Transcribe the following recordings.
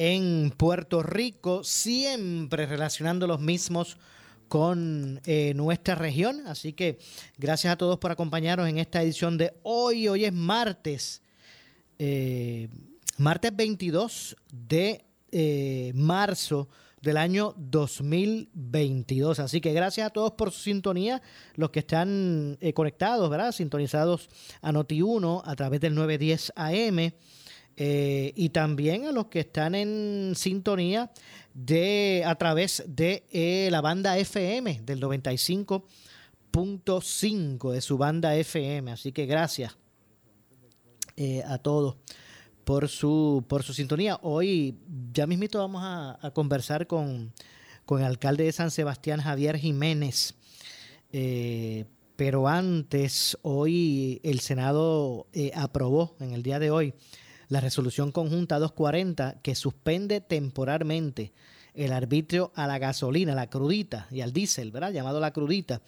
en Puerto Rico, siempre relacionando los mismos con eh, nuestra región. Así que gracias a todos por acompañarnos en esta edición de hoy. Hoy es martes, eh, martes 22 de eh, marzo del año 2022. Así que gracias a todos por su sintonía, los que están conectados, ¿verdad? Sintonizados a Noti1 a través del 910 AM. Eh, y también a los que están en sintonía de a través de eh, la banda FM del 95.5 de su banda FM. Así que gracias eh, a todos por su, por su sintonía. Hoy ya mismito vamos a, conversar con, con, el alcalde de San Sebastián, Javier Jiménez. pero antes, hoy el Senado aprobó en el día de hoy la resolución conjunta 240 que suspende temporalmente el arbitrio a la gasolina, la crudita y al diésel, ¿verdad? Llamado la crudita,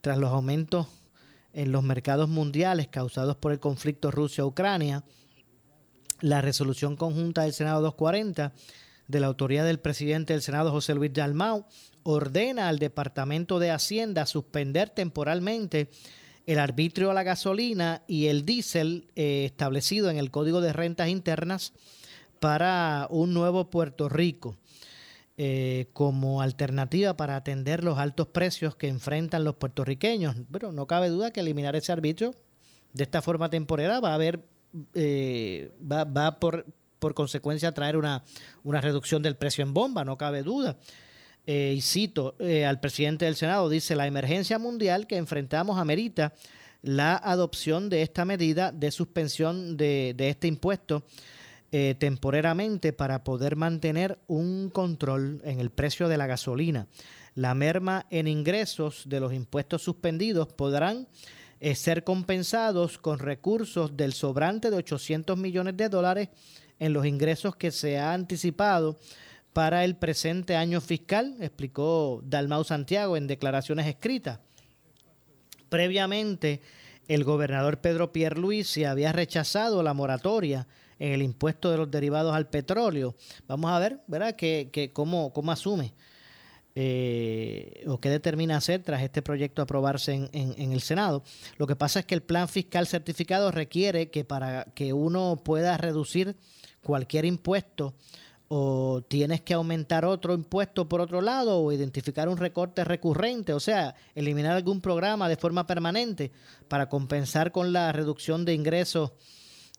tras los aumentos en los mercados mundiales causados por el conflicto Rusia-Ucrania. La resolución conjunta del Senado 240 de la autoridad del presidente del Senado José Luis Dalmau ordena al Departamento de Hacienda suspender temporalmente el arbitrio a la gasolina y el diésel eh, establecido en el Código de Rentas Internas para un nuevo Puerto Rico eh, como alternativa para atender los altos precios que enfrentan los puertorriqueños. Pero no cabe duda que eliminar ese arbitrio de esta forma temporera va a haber, eh, va, va por, por consecuencia a traer una, una reducción del precio en bomba, no cabe duda. Eh, y cito eh, al presidente del Senado, dice, la emergencia mundial que enfrentamos amerita la adopción de esta medida de suspensión de, este impuesto eh, temporariamente para poder mantener un control en el precio de la gasolina. La merma en ingresos de los impuestos suspendidos podrán ser compensados con recursos del sobrante de 800 millones de dólares en los ingresos que se ha anticipado para el presente año fiscal, explicó Dalmau Santiago en declaraciones escritas. Previamente, el gobernador Pedro Pierluisi había rechazado la moratoria en el impuesto de los derivados al petróleo. Vamos a ver, ¿verdad?, que, cómo, cómo, asume eh, o qué determina hacer tras este proyecto aprobarse en, en, el Senado. Lo que pasa es que el plan fiscal certificado requiere que para que uno pueda reducir cualquier impuesto o tienes que aumentar otro impuesto por otro lado o identificar un recorte recurrente, o sea, eliminar algún programa de forma permanente para compensar con la reducción de ingresos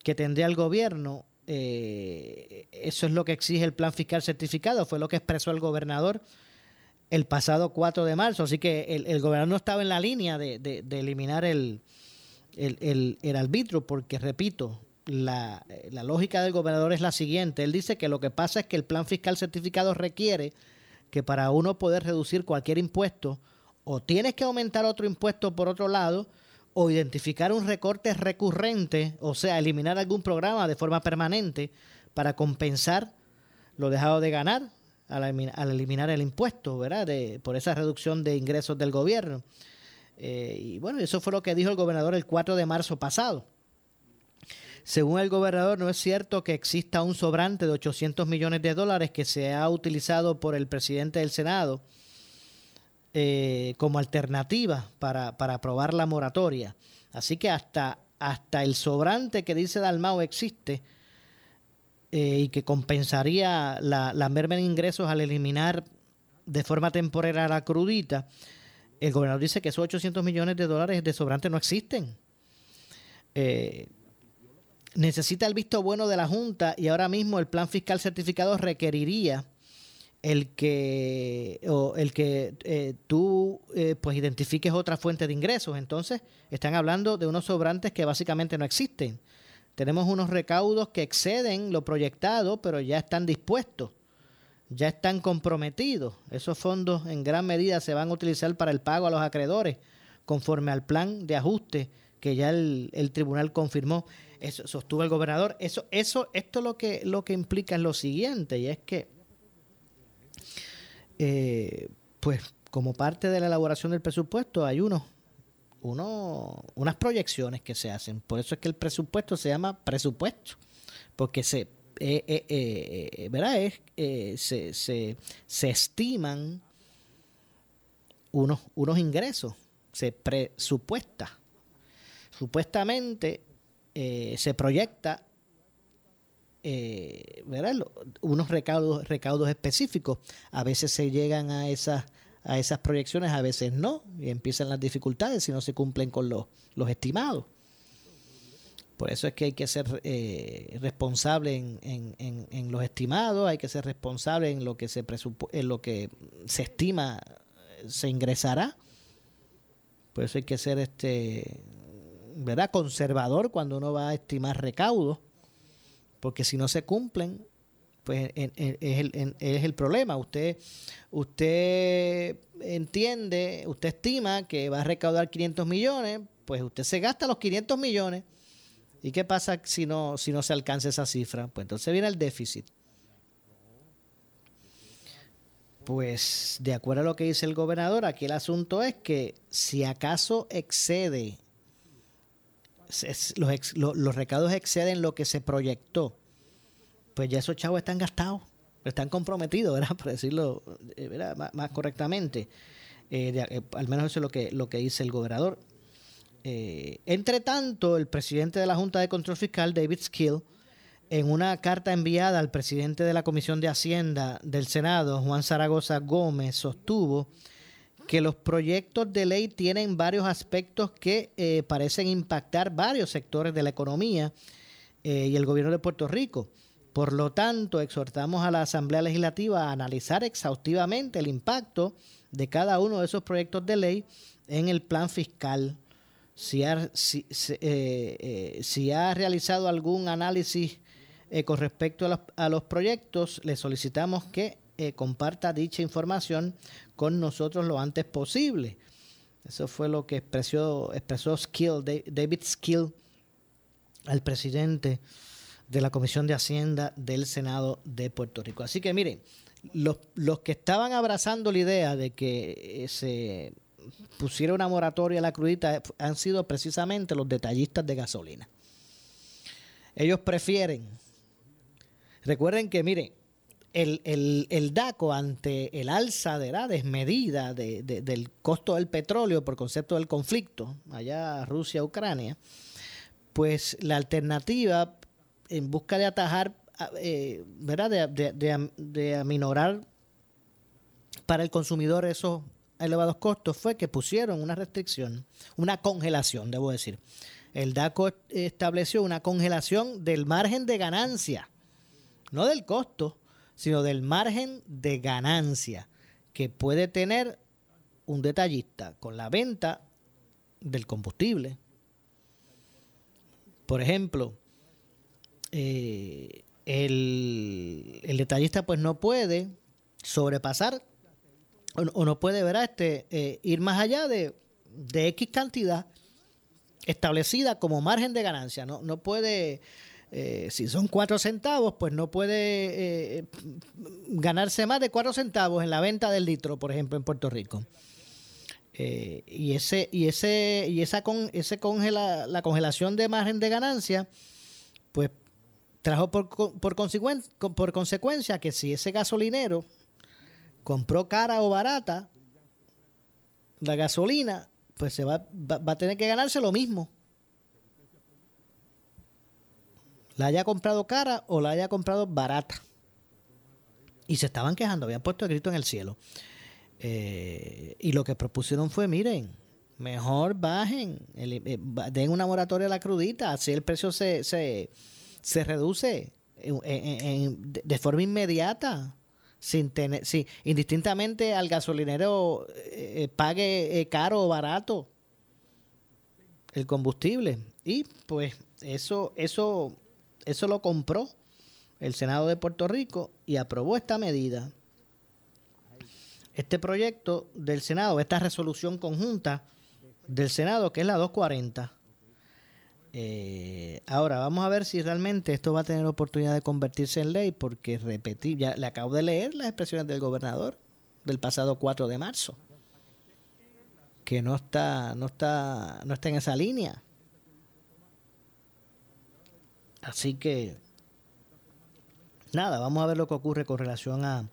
que tendría el gobierno. Eh, eso es lo que exige el plan fiscal certificado, fue lo que expresó el gobernador el pasado 4 de marzo, así que el, gobernador no estaba en la línea de, eliminar el, el, el arbitro, porque repito, la, la, lógica del gobernador es la siguiente. Él dice que lo que pasa es que el plan fiscal certificado requiere que para uno poder reducir cualquier impuesto, o tienes que aumentar otro impuesto por otro lado, o identificar un recorte recurrente, o sea, eliminar algún programa de forma permanente para compensar lo dejado de ganar al, eliminar el impuesto, ¿verdad? De, por esa reducción de ingresos del gobierno. Eh, y bueno, eso fue lo que dijo el gobernador el 4 de marzo pasado. Según el gobernador, no es cierto que exista un sobrante de 800 millones de dólares que se ha utilizado por el presidente del Senado eh, como alternativa para, aprobar la moratoria. Así que hasta, hasta el sobrante que dice Dalmao existe eh, y que compensaría la, la merma ingresos al eliminar de forma temporaria la crudita, el gobernador dice que esos 800 millones de dólares de sobrante no existen. Eh, necesita el visto bueno de la Junta y ahora mismo el plan fiscal certificado requeriría el que el que eh, tú eh, pues identifiques otra fuente de ingresos. Entonces, están hablando de unos sobrantes que básicamente no existen. Tenemos unos recaudos que exceden lo proyectado, pero ya están dispuestos, ya están comprometidos. Esos fondos en gran medida se van a utilizar para el pago a los acreedores, conforme al plan de ajuste que ya el tribunal confirmó. Eso sostuvo el gobernador. Eso, eso, esto lo que, lo que implica es lo siguiente, y es que eh, pues como parte de la elaboración del presupuesto hay unos, uno, unas proyecciones que se hacen. Por eso es que el presupuesto se llama presupuesto, porque se, eh, eh, ¿verdad? Es, se, se, se, estiman unos, unos ingresos, se presupuesta. Supuestamente se proyecta eh, unos recaudos, recaudos específicos. A veces se llegan a esas, a esas proyecciones, a veces no, y empiezan las dificultades si no se cumplen con los, los estimados. Por eso es que hay que ser eh, responsable en, en, en, los estimados, hay que ser responsable en lo que se en lo que se estima se ingresará. Por eso hay que ser este, ¿verdad? conservador cuando uno va a estimar recaudos porque si no se cumplen, pues es el, es el problema. Usted, usted entiende, usted estima que va a recaudar 500 millones, pues usted se gasta los 500 millones. ¿Y qué pasa si no, si no se alcanza esa cifra? Pues entonces viene el déficit. Pues de acuerdo a lo que dice el gobernador, aquí el asunto es que si acaso excede los, recaudos exceden lo que se proyectó, pues ya esos chavos están gastados, están comprometidos, ¿verdad? Por decirlo eh, Más, correctamente. Eh, eh, al menos eso es lo que, lo que dice el gobernador. entre tanto, el presidente de la Junta de Control Fiscal, David Skill, en una carta enviada al presidente de la Comisión de Hacienda del Senado, Juan Zaragoza Gómez, sostuvo que los proyectos de ley tienen varios aspectos que eh, parecen impactar varios sectores de la economía eh, y el gobierno de Puerto Rico. Por lo tanto, exhortamos a la Asamblea Legislativa a analizar exhaustivamente el impacto de cada uno de esos proyectos de ley en el plan fiscal. Si ha, eh, realizado algún análisis con respecto a los proyectos, le solicitamos que eh, comparta dicha información con nosotros lo antes posible. Eso fue lo que expresó, expresó David Skill al presidente de la Comisión de Hacienda del Senado de Puerto Rico. Así que miren, los, los que estaban abrazando la idea de que eh, se pusiera una moratoria a la crudita han sido precisamente los detallistas de gasolina. Ellos prefieren, recuerden que, miren, el, DACO ante el alza de la desmedida de, del costo del petróleo por concepto del conflicto, allá Rusia-Ucrania, pues la alternativa en busca de atajar, eh, ¿verdad? De, aminorar para el consumidor esos elevados costos fue que pusieron una restricción, una congelación, debo decir. El DACO estableció una congelación del margen de ganancia, no del costo, sino del margen de ganancia que puede tener un detallista con la venta del combustible. Por ejemplo, eh, el, detallista pues no puede sobrepasar o, no puede ver este eh, ir más allá de, de X cantidad establecida como margen de ganancia. No, no puede eh, si son cuatro centavos, pues no puede eh, ganarse más de cuatro centavos en la venta del litro, por ejemplo, en Puerto Rico. Eh, y ese y ese y esa con ese congela la congelación de margen de ganancia pues trajo por, por, por consecuencia que si ese gasolinero compró cara o barata la gasolina pues se va, va a tener que ganarse lo mismo la haya comprado cara o la haya comprado barata. Y se estaban quejando, habían puesto el grito en el cielo. Eh, y lo que propusieron fue, miren, mejor bajen, eh, den una moratoria a la crudita, así el precio se, se, se reduce de forma inmediata sin tener, sí, indistintamente al gasolinero eh, pague caro o barato el combustible. Y pues eso, eso, eso lo compró el Senado de Puerto Rico y aprobó esta medida. Este proyecto del Senado, esta resolución conjunta del Senado, que es la 240. Eh, ahora, vamos a ver si realmente esto va a tener oportunidad de convertirse en ley, porque repetí, ya le acabo de leer las expresiones del gobernador del pasado 4 de marzo, que no está, no está, no está en esa línea. Así que, nada, vamos a ver lo que ocurre con relación a,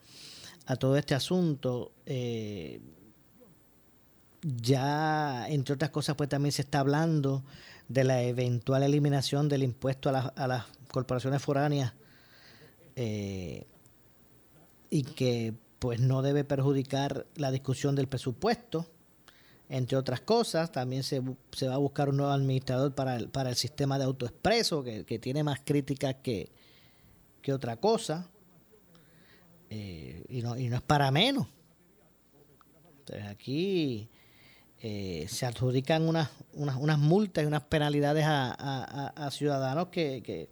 todo este asunto. Eh, ya, entre otras cosas, pues también se está hablando de la eventual eliminación del impuesto a, a las corporaciones foráneas eh, y que pues no debe perjudicar la discusión del presupuesto, entre otras cosas. También se, se va a buscar un nuevo administrador para el, para el sistema de autoexpreso, que, que tiene más críticas que, que otra cosa. Eh, y, no, y no es para menos. Entonces aquí eh, se adjudican unas, unas, unas, multas y unas penalidades a, ciudadanos que, que,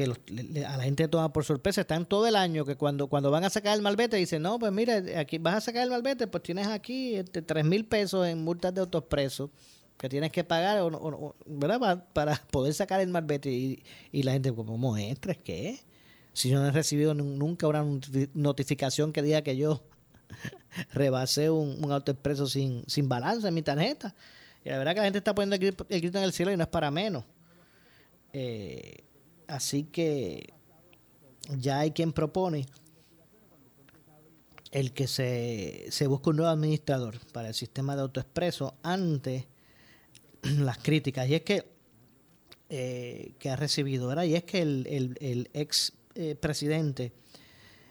a la gente toma por sorpresa. Están todo el año que cuando, cuando van a sacar el malvete dicen, no, pues mira, aquí vas a sacar el malvete, pues tienes aquí este, tres mil pesos en multas de autoexpreso que tienes que pagar o, ¿verdad? Para, poder sacar el malvete. Y, la gente, ¿cómo entres? ¿Qué? Si yo no he recibido nunca una notificación que diga que yo rebasé un, un autoexpreso sin, sin balance en mi tarjeta. Y la verdad que la gente está poniendo el grito, en el cielo y no es para menos. Eh, así que ya hay quien propone el que se, se busque un nuevo administrador para el sistema de autoexpreso ante las críticas. Y es que, eh, que ha recibido, ¿verdad? Y es que el, el, ex eh, presidente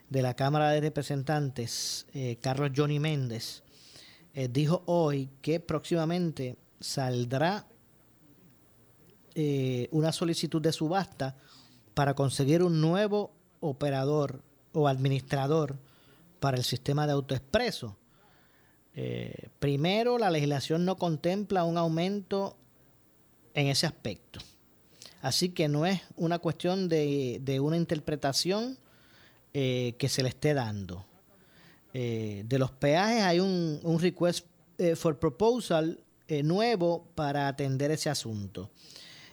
de la Cámara de Representantes, eh, Carlos Johnny Méndez, dijo hoy que próximamente saldrá una solicitud de subasta para conseguir un nuevo operador o administrador para el sistema de autoexpreso. primero, la legislación no contempla un aumento en ese aspecto. Así que no es una cuestión de, de una interpretación eh, que se le esté dando. Eh, de los peajes hay un, un request eh, for proposal nuevo para atender ese asunto.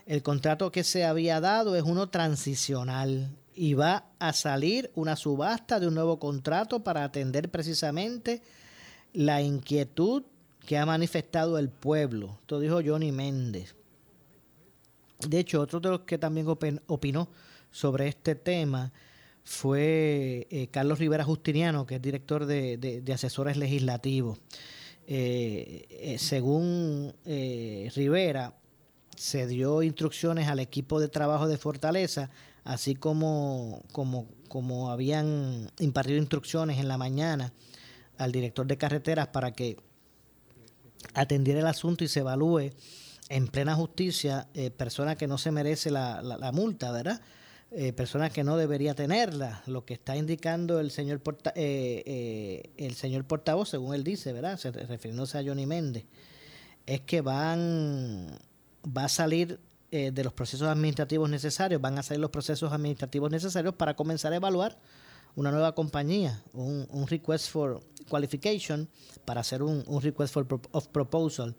El contrato que se había dado es uno transicional y va a salir una subasta de un nuevo contrato para atender precisamente la inquietud que ha manifestado el pueblo. Esto dijo Johnny Méndez. De hecho, otro de los que también opinó sobre este tema fue eh, Carlos Rivera Justiniano, que es director de, asesores legislativos. Eh, eh, según Rivera, se dio instrucciones al equipo de trabajo de Fortaleza, así como, como, como habían impartido instrucciones en la mañana al director de carreteras para que atendiera el asunto y se evalúe en plena justicia persona que no se merece la, la multa, ¿verdad? eh, personas que no debería tenerla. Lo que está indicando el señor eh, eh, el señor portavoz, según él dice, ¿verdad? Se, refiriéndose a Johnny Méndez, es que van va a salir eh, de los procesos administrativos necesarios, van a salir los procesos administrativos necesarios para comenzar a evaluar una nueva compañía, un, request for qualification para hacer un, request for of proposal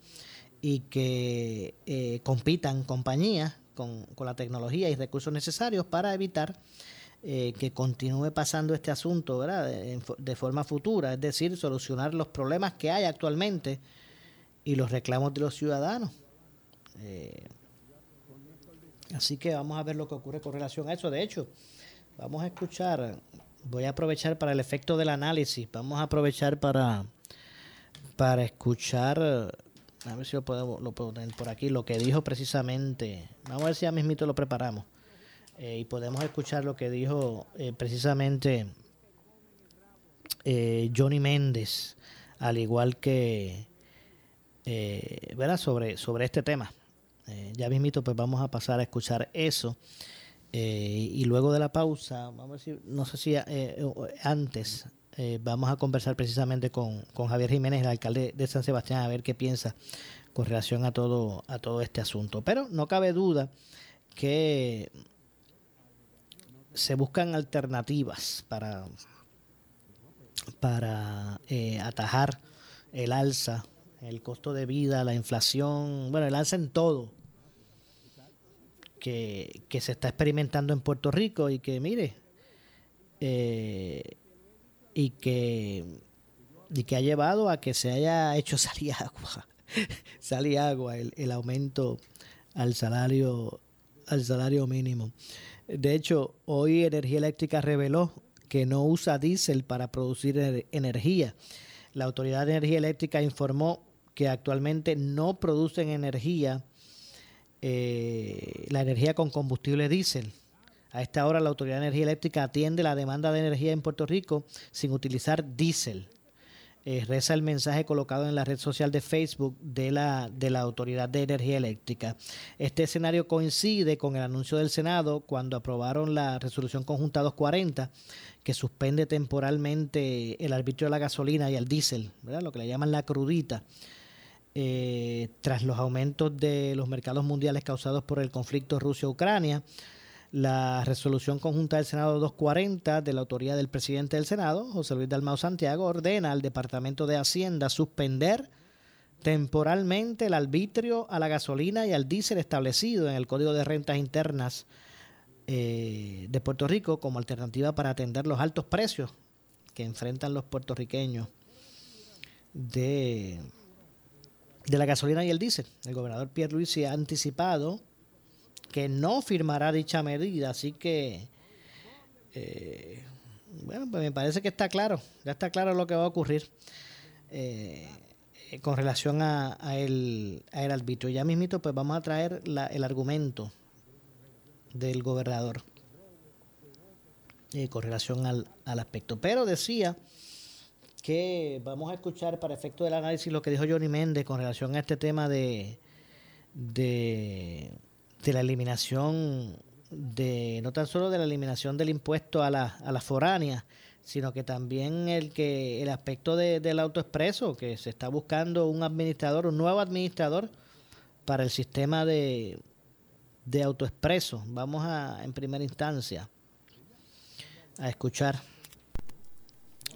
y que compitan compañías con, la tecnología y recursos necesarios para evitar eh, que continúe pasando este asunto De, forma futura, es decir, solucionar los problemas que hay actualmente y los reclamos de los ciudadanos. Eh, así que vamos a ver lo que ocurre con relación a eso. De hecho, vamos a escuchar, voy a aprovechar para el efecto del análisis, vamos a aprovechar para, para escuchar a ver si lo puedo, lo puedo tener por aquí, lo que dijo precisamente. Vamos a ver si ya mismito lo preparamos. Eh, y podemos escuchar lo que dijo eh, precisamente eh, Johnny Méndez, al igual que, eh, ¿verdad? Sobre, sobre este tema. Eh, ya mismito, pues vamos a pasar a escuchar eso. y luego de la pausa, vamos a decir, no sé si antes, vamos a conversar precisamente con, con, Javier Jiménez, el alcalde de San Sebastián, a ver qué piensa con relación a todo, a todo este asunto. Pero no cabe duda que se buscan alternativas para, para eh, atajar el alza, el costo de vida, la inflación, bueno, el alza en todo que, se está experimentando en Puerto Rico y que, mire, eh, y que y que ha llevado a que se haya hecho salir agua, salir agua el, el aumento al salario al salario mínimo. De hecho, hoy Energía Eléctrica reveló que no usa diésel para producir energía. La Autoridad de Energía Eléctrica informó que actualmente no producen energía, eh, la energía con combustible diésel. A esta hora la Autoridad de Energía Eléctrica atiende la demanda de energía en Puerto Rico sin utilizar diésel. Eh, reza el mensaje colocado en la red social de Facebook de la, de la Autoridad de Energía Eléctrica. Este escenario coincide con el anuncio del Senado cuando aprobaron la resolución conjunta 240 que suspende temporalmente el arbitrio de la gasolina y el diésel, lo que le llaman la crudita. Eh, tras los aumentos de los mercados mundiales causados por el conflicto Rusia-Ucrania, la resolución conjunta del Senado 240 de la autoría del presidente del Senado, José Luis Dalmao Santiago, ordena al Departamento de Hacienda suspender temporalmente el arbitrio a la gasolina y al diésel establecido en el Código de Rentas Internas eh, de Puerto Rico como alternativa para atender los altos precios que enfrentan los puertorriqueños de, de la gasolina y el diésel. El gobernador Pierre Luis se ha anticipado que no firmará dicha medida. Así que, eh, bueno, pues me parece que está claro, ya está claro lo que va a ocurrir eh, con relación a, el, a arbitrio. Ya mismito, pues vamos a traer el argumento del gobernador eh, con relación al aspecto. Pero decía que vamos a escuchar para efecto del análisis lo que dijo Johnny Méndez con relación a este tema de, de la eliminación de no tan solo de la eliminación del impuesto a la, a la foránea, sino que también el que el aspecto de, del autoexpreso, que se está buscando un administrador, un nuevo administrador para el sistema de, de autoexpreso. Vamos a, en primera instancia, a escuchar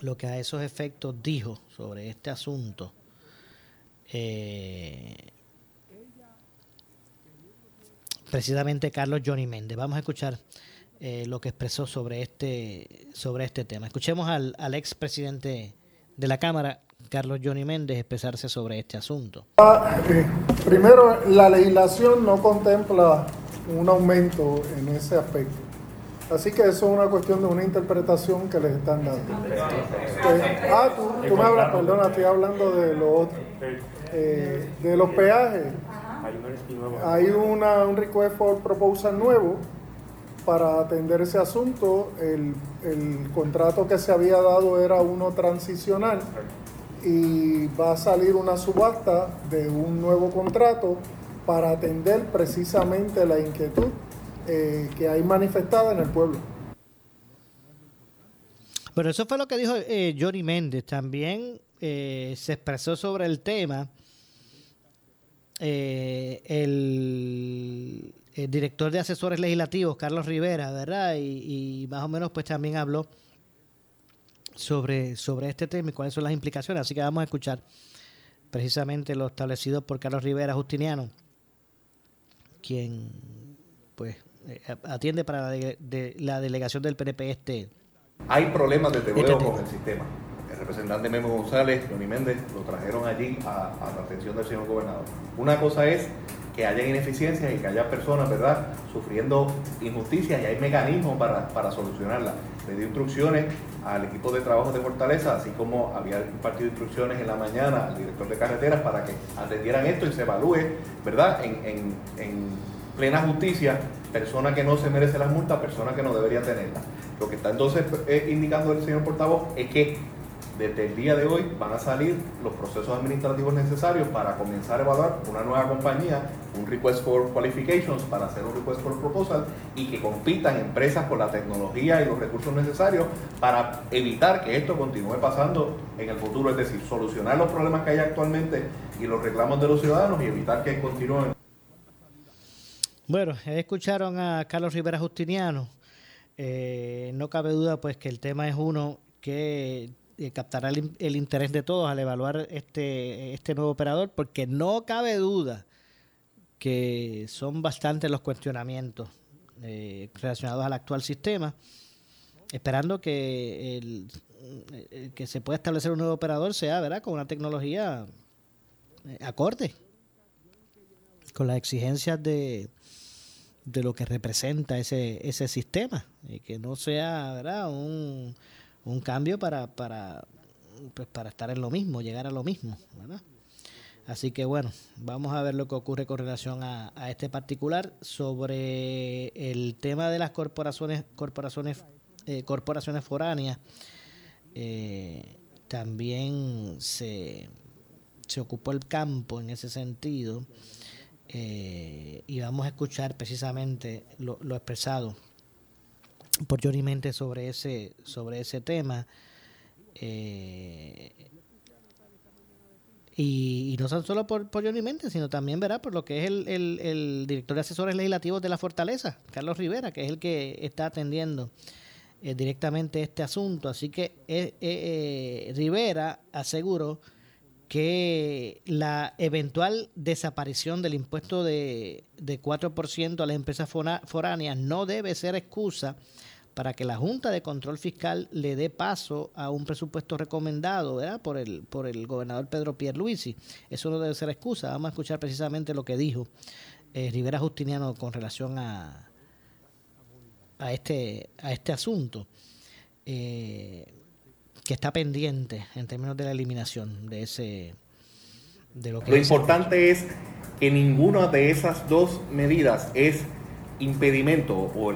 lo que a esos efectos dijo sobre este asunto. Eh, precisamente Carlos Johnny Méndez. Vamos a escuchar eh, lo que expresó sobre este, sobre este tema. Escuchemos al, al ex presidente de la Cámara, Carlos Johnny Méndez, expresarse sobre este asunto. Ah, eh, primero, la legislación no contempla un aumento en ese aspecto. Así que eso es una cuestión de una interpretación que les están dando. Eh, ah, tú, tú, me hablas, perdona, estoy hablando de lo otro. de los peajes. Hay una, un request for proposal nuevo para atender ese asunto. El, el, contrato que se había dado era uno transicional y va a salir una subasta de un nuevo contrato para atender precisamente la inquietud eh, que hay manifestada en el pueblo. Pero eso fue lo que dijo eh, Johnny Méndez. También eh, se expresó sobre el tema eh, el, director de asesores legislativos, Carlos Rivera, ¿verdad? Y, más o menos pues también habló sobre, sobre este tema y cuáles son las implicaciones. Así que vamos a escuchar precisamente lo establecido por Carlos Rivera Justiniano, quien pues atiende para la, de, la delegación del PNP este. Hay problemas desde este con el sistema representante Memo González, Johnny Méndez, lo trajeron allí a, la atención del señor gobernador. Una cosa es que haya ineficiencias y que haya personas, ¿verdad?, sufriendo injusticias y hay mecanismos para, para solucionarlas. Le di instrucciones al equipo de trabajo de Fortaleza, así como había impartido instrucciones en la mañana al director de carreteras para que atendieran esto y se evalúe, ¿verdad?, en, plena justicia, persona que no se merece la multa, persona que no debería tenerla. Lo que está entonces eh, indicando el señor portavoz es que desde el día de hoy van a salir los procesos administrativos necesarios para comenzar a evaluar una nueva compañía, un request for qualifications para hacer un request for proposal y que compitan empresas con la tecnología y los recursos necesarios para evitar que esto continúe pasando en el futuro, es decir, solucionar los problemas que hay actualmente y los reclamos de los ciudadanos y evitar que continúen. Bueno, escucharon a Carlos Rivera Justiniano. Eh, no cabe duda pues que el tema es uno que eh, captará el, interés de todos al evaluar este, este nuevo operador, porque no cabe duda que son bastantes los cuestionamientos eh, relacionados al actual sistema, esperando que, el, eh, que se pueda establecer un nuevo operador sea ¿verdad? con una tecnología acorde con las exigencias de, de lo que representa ese, ese sistema y que no sea ¿verdad? un un cambio para, para, pues para estar en lo mismo, llegar a lo mismo, ¿verdad? Así que bueno, vamos a ver lo que ocurre con relación a, este particular sobre el tema de las corporaciones, corporaciones, eh, corporaciones foráneas. Eh, también se, se ocupó el campo en ese sentido eh, y vamos a escuchar precisamente lo, expresado por Johnny Mente sobre ese, sobre ese tema. Eh, y, no son solo por, por Johnny Mente, sino también verá por lo que es el, el, director de asesores legislativos de la Fortaleza, Carlos Rivera, que es el que está atendiendo eh, directamente este asunto. Así que eh, Rivera aseguró que la eventual desaparición del impuesto de, de 4% a las empresas foráneas no debe ser excusa para que la Junta de Control Fiscal le dé paso a un presupuesto recomendado por el por el gobernador Pedro Pierluisi. Eso no debe ser excusa. Vamos a escuchar precisamente lo que dijo eh, Rivera Justiniano con relación a, a, este, a este asunto. Eh, que está pendiente en términos de la eliminación de ese de lo que lo importante es que ninguna de esas dos medidas es impedimento o,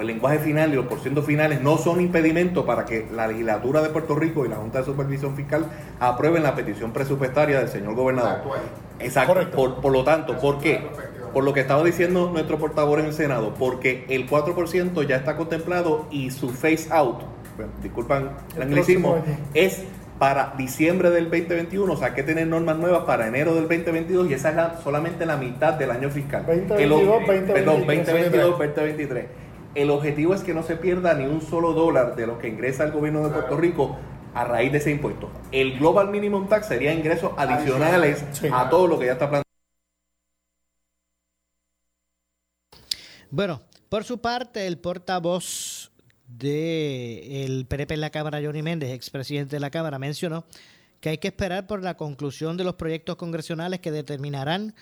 el lenguaje final y los porcientos finales no son impedimento para que la legislatura de Puerto Rico y la Junta de Supervisión Fiscal aprueben la petición presupuestaria del señor gobernador. Exacto. Por, por, lo tanto, ¿por qué? Por lo que estaba diciendo nuestro portavoz en el Senado, porque el 4% ya está contemplado y su face out disculpan el, anglicismo, es para diciembre del 2021, o sea, que tener normas nuevas para enero del 2022 y esa es solamente la mitad del año fiscal. 2022, Perdón, 2022, 2023. El objetivo es que no se pierda ni un solo dólar de lo que ingresa el gobierno de Puerto Rico a raíz de ese impuesto. El Global Minimum Tax sería ingresos adicionales a todo lo que ya está planteado. Bueno, por su parte, el portavoz del el PNP en la Cámara, Johnny Méndez, expresidente de la Cámara, mencionó que hay que esperar por la conclusión de los proyectos congresionales que determinarán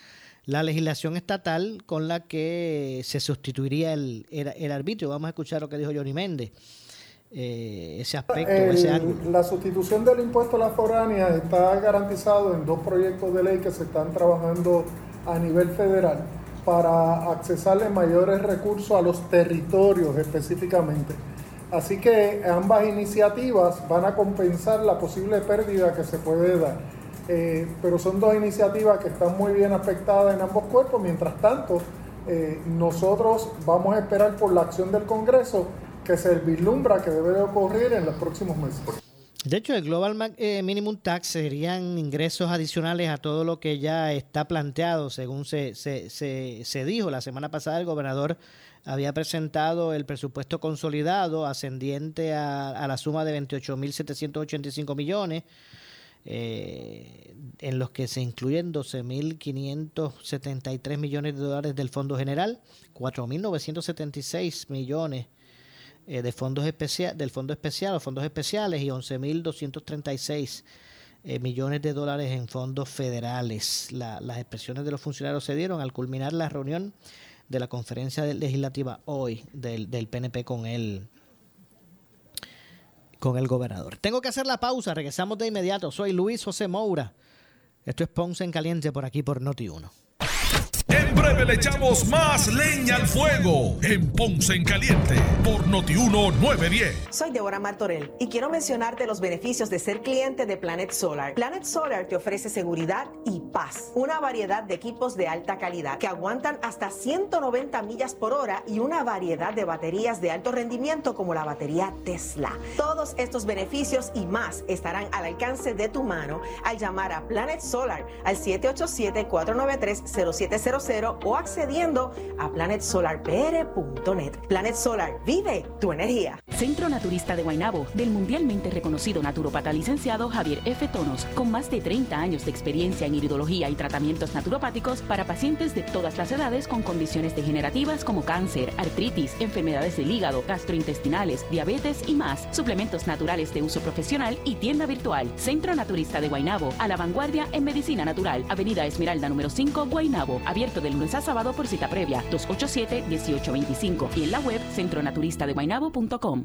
la legislación estatal con la que se sustituiría el, el, arbitrio. Vamos a escuchar lo que dijo Johnny Méndez. Eh, ese aspecto, ese La sustitución del impuesto a la foránea está garantizado en dos proyectos de ley que se están trabajando a nivel federal para accesarle mayores recursos a los territorios específicamente. Así que ambas iniciativas van a compensar la posible pérdida que se puede dar. Eh, pero son dos iniciativas que están muy bien afectadas en ambos cuerpos. Mientras tanto, eh, nosotros vamos a esperar por la acción del Congreso que se vislumbra que debe de ocurrir en los próximos meses. De hecho, el Global eh, Minimum Tax serían ingresos adicionales a todo lo que ya está planteado, según se, se, se dijo. La semana pasada el gobernador había presentado el presupuesto consolidado ascendiente a, la suma de 28.785 millones, eh, en los que se incluyen 12.573 millones de dólares del Fondo General, 4.976 millones eh, de fondos especial, del Fondo Especial o fondos especiales y 11.236 eh, millones de dólares en fondos federales. las expresiones de los funcionarios se dieron al culminar la reunión de la conferencia legislativa hoy del, del PNP con el, con el gobernador. Tengo que hacer la pausa, regresamos de inmediato. Soy Luis José Moura. Esto es Ponce en Caliente por aquí por Noti 1. En breve le echamos más leña al fuego en Ponce en Caliente por Notiuno 910. Soy Deborah Martorell y quiero mencionarte los beneficios de ser cliente de Planet Solar. Planet Solar te ofrece seguridad y paz, una variedad de equipos de alta calidad que aguantan hasta 190 millas por hora y una variedad de baterías de alto rendimiento como la batería Tesla. Todos estos beneficios y más estarán al alcance de tu mano al llamar a Planet Solar al 787-493-0700 o accediendo a planetsolarpr.net. Planet Solar, vive tu energía. Centro Naturista de Guaynabo, del mundialmente reconocido naturopata licenciado Javier F. Tonos, con más de 30 años de experiencia en iridología y tratamientos naturopáticos para pacientes de todas las edades con condiciones degenerativas como cáncer, artritis, enfermedades del hígado, gastrointestinales, diabetes y más. Suplementos naturales de uso profesional y tienda virtual. Centro Naturista de Guaynabo, a la vanguardia en medicina natural. Avenida Esmeralda número 5, Guaynabo. Abierto de lunes a sábado por cita previa 287-1825 y en la web centronaturistadeguaynabo.com.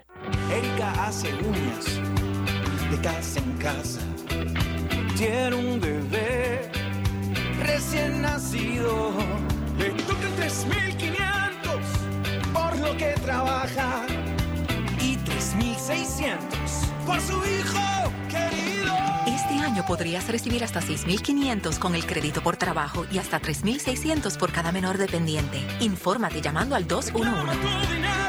Erika hace uñas de casa en casa. Tiene un bebé recién nacido. Le tocan 3500 por lo que trabaja y 3600 por su hijo querido. Este año podrías recibir hasta 6.500 con el crédito por trabajo y hasta 3.600 por cada menor dependiente. Infórmate llamando al 211.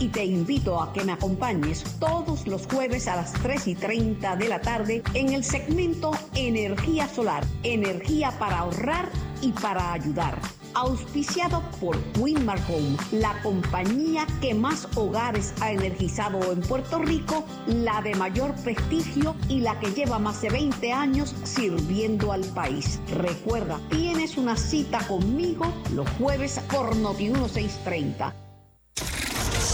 Y te invito a que me acompañes todos los jueves a las 3 y 30 de la tarde en el segmento Energía Solar, energía para ahorrar y para ayudar. Auspiciado por Winmar Home, la compañía que más hogares ha energizado en Puerto Rico, la de mayor prestigio y la que lleva más de 20 años sirviendo al país. Recuerda, tienes una cita conmigo los jueves por Noti 1630.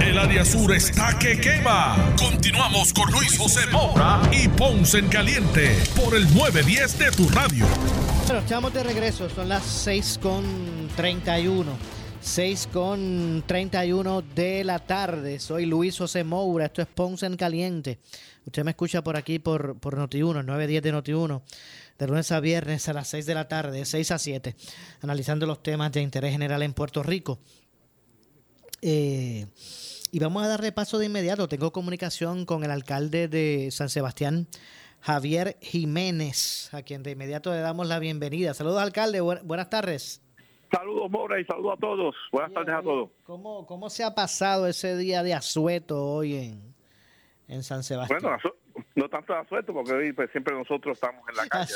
El área sur está que quema. Continuamos con Luis José Moura y Ponce en Caliente por el 910 de tu radio. Bueno, estamos de regreso, son las 6 con 31. 6 con 31 de la tarde. Soy Luis José Moura, esto es Ponce en Caliente. Usted me escucha por aquí por, por Noti1, 910 de Noti1, de lunes a viernes a las 6 de la tarde, de 6 a 7, analizando los temas de interés general en Puerto Rico. Eh, y vamos a dar repaso de inmediato. Tengo comunicación con el alcalde de San Sebastián, Javier Jiménez, a quien de inmediato le damos la bienvenida. Saludos, alcalde. buenas tardes. Saludos, Mora, y saludos a todos. Buenas tardes a todos. ¿Cómo, ¿Cómo se ha pasado ese día de asueto hoy en, en San Sebastián? Bueno, no tanto de asueto, porque hoy pues, siempre nosotros estamos en la calle.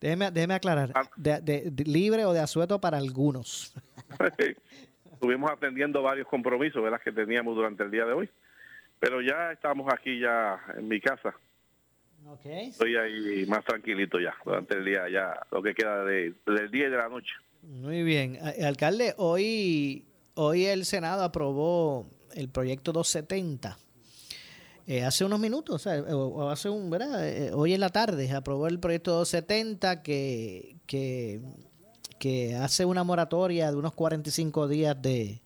Déjeme, déjeme aclarar. Ah. De, de, de, libre o de asueto para algunos. Estuvimos atendiendo varios compromisos ¿verdad? que teníamos durante el día de hoy. Pero ya estamos aquí ya en mi casa. Estoy ahí más tranquilito ya, durante el día, ya lo que queda de, del día y de la noche. Muy bien. Alcalde, hoy, hoy el Senado aprobó el proyecto 270. Eh, hace unos minutos, o, sea, o- o hace un, ¿verdad? Eh, hoy en la tarde aprobó el proyecto 270 que, que, que hace una moratoria de unos 45 días de,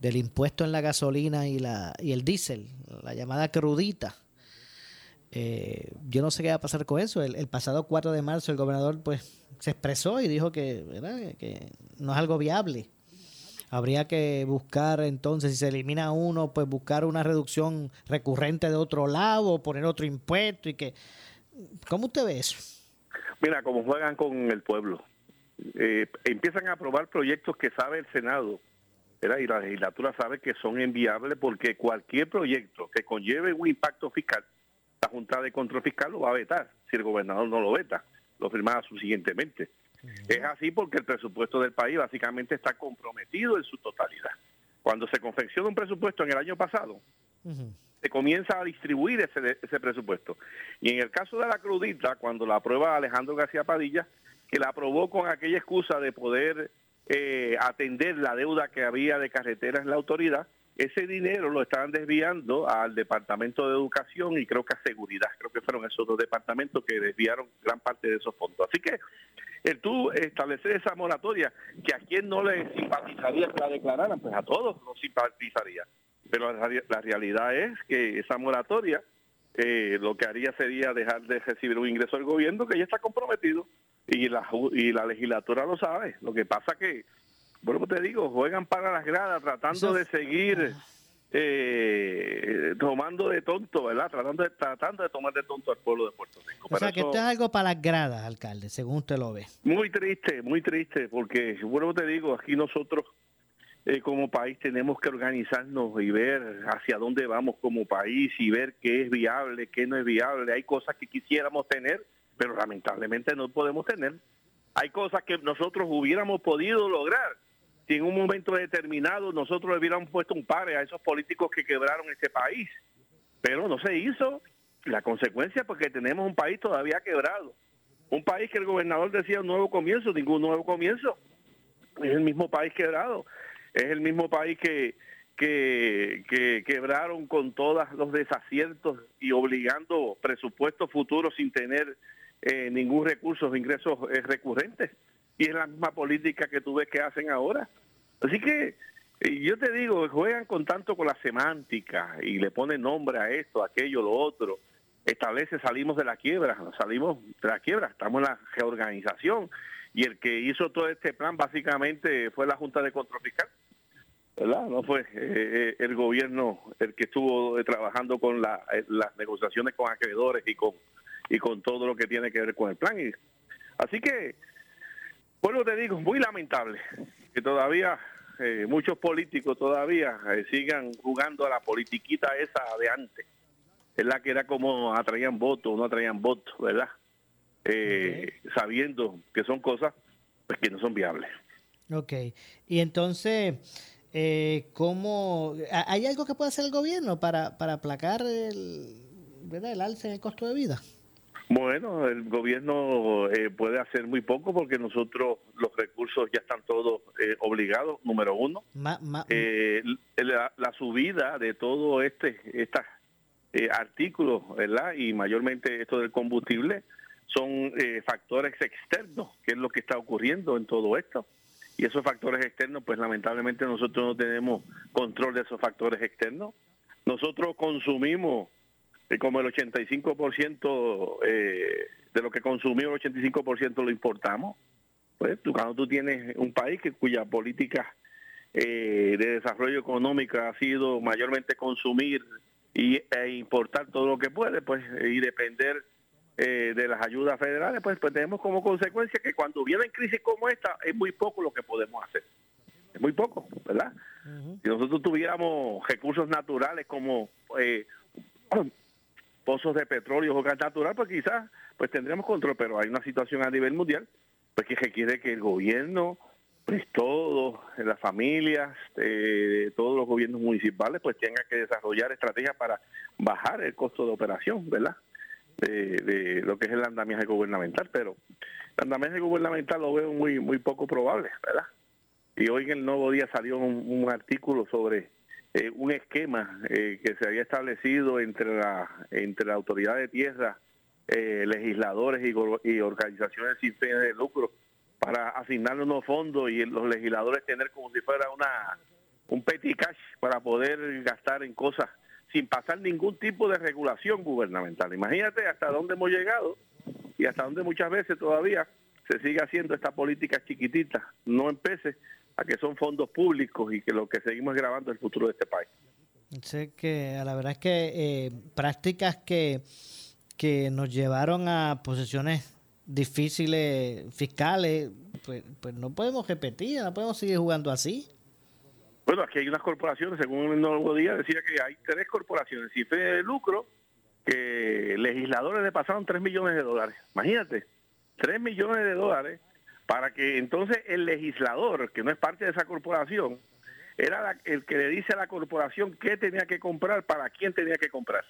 del impuesto en la gasolina y, la, y el diésel, la llamada crudita. Eh, yo no sé qué va a pasar con eso. El, pasado 4 de marzo el gobernador pues se expresó y dijo que, que no es algo viable. Habría que buscar entonces, si se elimina uno, pues buscar una reducción recurrente de otro lado, poner otro impuesto y que... ¿Cómo usted ve eso? Mira, como juegan con el pueblo. Eh, empiezan a aprobar proyectos que sabe el Senado ¿verdad? y la legislatura sabe que son enviables porque cualquier proyecto que conlleve un impacto fiscal, la Junta de Control Fiscal lo va a vetar si el gobernador no lo veta, lo firma subsiguientemente. Es así porque el presupuesto del país básicamente está comprometido en su totalidad. Cuando se confecciona un presupuesto en el año pasado, se comienza a distribuir ese, ese presupuesto. Y en el caso de la crudita, cuando la aprueba Alejandro García Padilla, que la aprobó con aquella excusa de poder eh, atender la deuda que había de carreteras en la autoridad, ese dinero lo estaban desviando al Departamento de Educación y creo que a Seguridad, creo que fueron esos dos departamentos que desviaron gran parte de esos fondos. Así que el tú establecer esa moratoria, que a quien no le simpatizaría que la declararan, pues a todos nos simpatizaría. Pero la, la realidad es que esa moratoria eh, lo que haría sería dejar de recibir un ingreso del gobierno que ya está comprometido y la, y la legislatura lo sabe. Lo que pasa que, bueno, te digo, juegan para las gradas tratando de seguir eh, tomando de tonto, ¿verdad? Tratando de, tratando de tomar de tonto al pueblo de Puerto Rico. O Pero sea, que esto es algo para las gradas, alcalde, según usted lo ve. muy triste, muy triste, porque bueno te digo, aquí nosotros eh, como país tenemos que organizarnos y ver hacia dónde vamos como país y ver qué es viable, qué no es viable. Hay cosas que quisiéramos tener, pero lamentablemente no podemos tener. Hay cosas que nosotros hubiéramos podido lograr si en un momento determinado nosotros hubiéramos puesto un pare a esos políticos que quebraron este país. Pero no se hizo. La consecuencia, porque tenemos un país todavía quebrado. Un país que el gobernador decía un nuevo comienzo, ningún nuevo comienzo. Es el mismo país quebrado. Es el mismo país que, que, que quebraron con todos los desaciertos y obligando presupuestos futuros sin tener eh, ningún recurso de ingresos eh, recurrentes. Y es la misma política que tú ves que hacen ahora. Así que eh, yo te digo, juegan con tanto con la semántica y le ponen nombre a esto, aquello, lo otro. Establece, salimos de la quiebra, salimos de la quiebra, estamos en la reorganización. Y el que hizo todo este plan básicamente fue la Junta de Control Fiscal. ¿verdad? No fue eh, el gobierno el que estuvo eh, trabajando con la- eh, las negociaciones con acreedores y con y con todo lo que tiene que ver con el plan. Y, así que, bueno, te digo, muy lamentable que todavía eh, muchos políticos todavía eh, sigan jugando a la politiquita esa de antes, es la que era como atraían votos o no atraían votos, ¿verdad? Eh, Sabiendo que son cosas pues, que no son viables. Ok. Y entonces, eh, ¿cómo... ha- ¿Hay algo que puede hacer el gobierno para, para aplacar el, ¿verdad? el alza en el costo de vida? Bueno, el gobierno eh, puede hacer muy poco porque nosotros los recursos ya están todos eh, obligados, número uno. Ma- ma- Eh, la, la subida de todo este estos artículos, ¿verdad? Y mayormente esto del combustible son eh, factores externos, que es lo que está ocurriendo en todo esto. Y esos factores externos, pues lamentablemente nosotros no tenemos control de esos factores externos. Nosotros consumimos eh, como el 85% eh, de lo que consumimos, el 85% lo importamos. Pues tú, cuando tú tienes un país que cuya política eh, de desarrollo económico ha sido mayormente consumir y, e importar todo lo que puede, pues y depender eh, de las ayudas federales, pues, pues tenemos como consecuencia que cuando vienen crisis como esta es muy poco lo que podemos hacer. Es muy poco, ¿verdad? Si nosotros tuviéramos recursos naturales como eh, pozos de petróleo o gas natural, pues quizás pues tendríamos control, pero hay una situación a nivel mundial pues que requiere que el gobierno, pues todos, las familias, eh, todos los gobiernos municipales, pues tengan que desarrollar estrategias para bajar el costo de operación, ¿verdad? de, de lo que es el andamiaje gubernamental, pero el andamiaje gubernamental lo veo muy muy poco probable, ¿verdad? Y hoy en el Nuevo Día salió un, un artículo sobre eh, un esquema eh, que se había establecido entre la entre la autoridad de tierra, eh, legisladores y, organizaciones sin fines de lucro para asignarle unos fondos y los legisladores tener como si fuera una un petty cash para poder gastar en cosas sin pasar ningún tipo de regulación gubernamental. Imagínate hasta dónde hemos llegado y hasta dónde muchas veces todavía se sigue haciendo esta política chiquitita, no empece a que son fondos públicos y que lo que seguimos es grabando el futuro de este país. Sé que la verdad es que eh, prácticas que, que nos llevaron a posiciones difíciles fiscales, pues, pues no podemos repetir, no podemos seguir jugando así. Bueno, aquí hay unas corporaciones, según el nuevo día decía que hay tres corporaciones sin fines de lucro que legisladores le pasaron 3 millones de dólares. Imagínate, 3 millones de dólares para que entonces el legislador, que no es parte de esa corporación, era la- el que le dice a la corporación qué tenía que comprar, para quién tenía que comprar,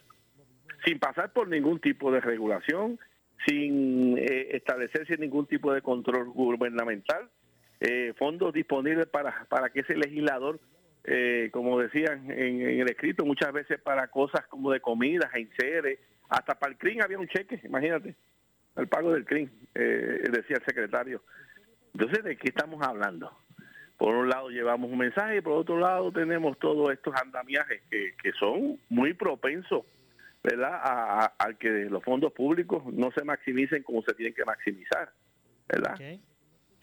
sin pasar por ningún tipo de regulación, sin eh, establecerse ningún tipo de control gubernamental, eh, fondos disponibles para, para que ese legislador, eh, como decían en, el escrito, muchas veces para cosas como de comidas, enseres, hasta para el CRIM había un cheque, imagínate, el pago del CRIM, eh, decía el secretario. Entonces, ¿de qué estamos hablando? Por un lado llevamos un mensaje y por otro lado tenemos todos estos andamiajes que, que son muy propensos ¿verdad? A, a- a que los fondos públicos no se maximicen como se tienen que maximizar, ¿verdad?